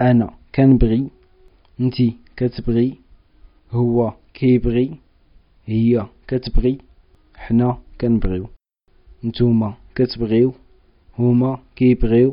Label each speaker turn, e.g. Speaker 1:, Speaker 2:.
Speaker 1: أنا كنبغي نتي كتبغي هو كيبغي هي كتبغي حنا كنبغيو. نتوما كتبغيو هما كيبغيو.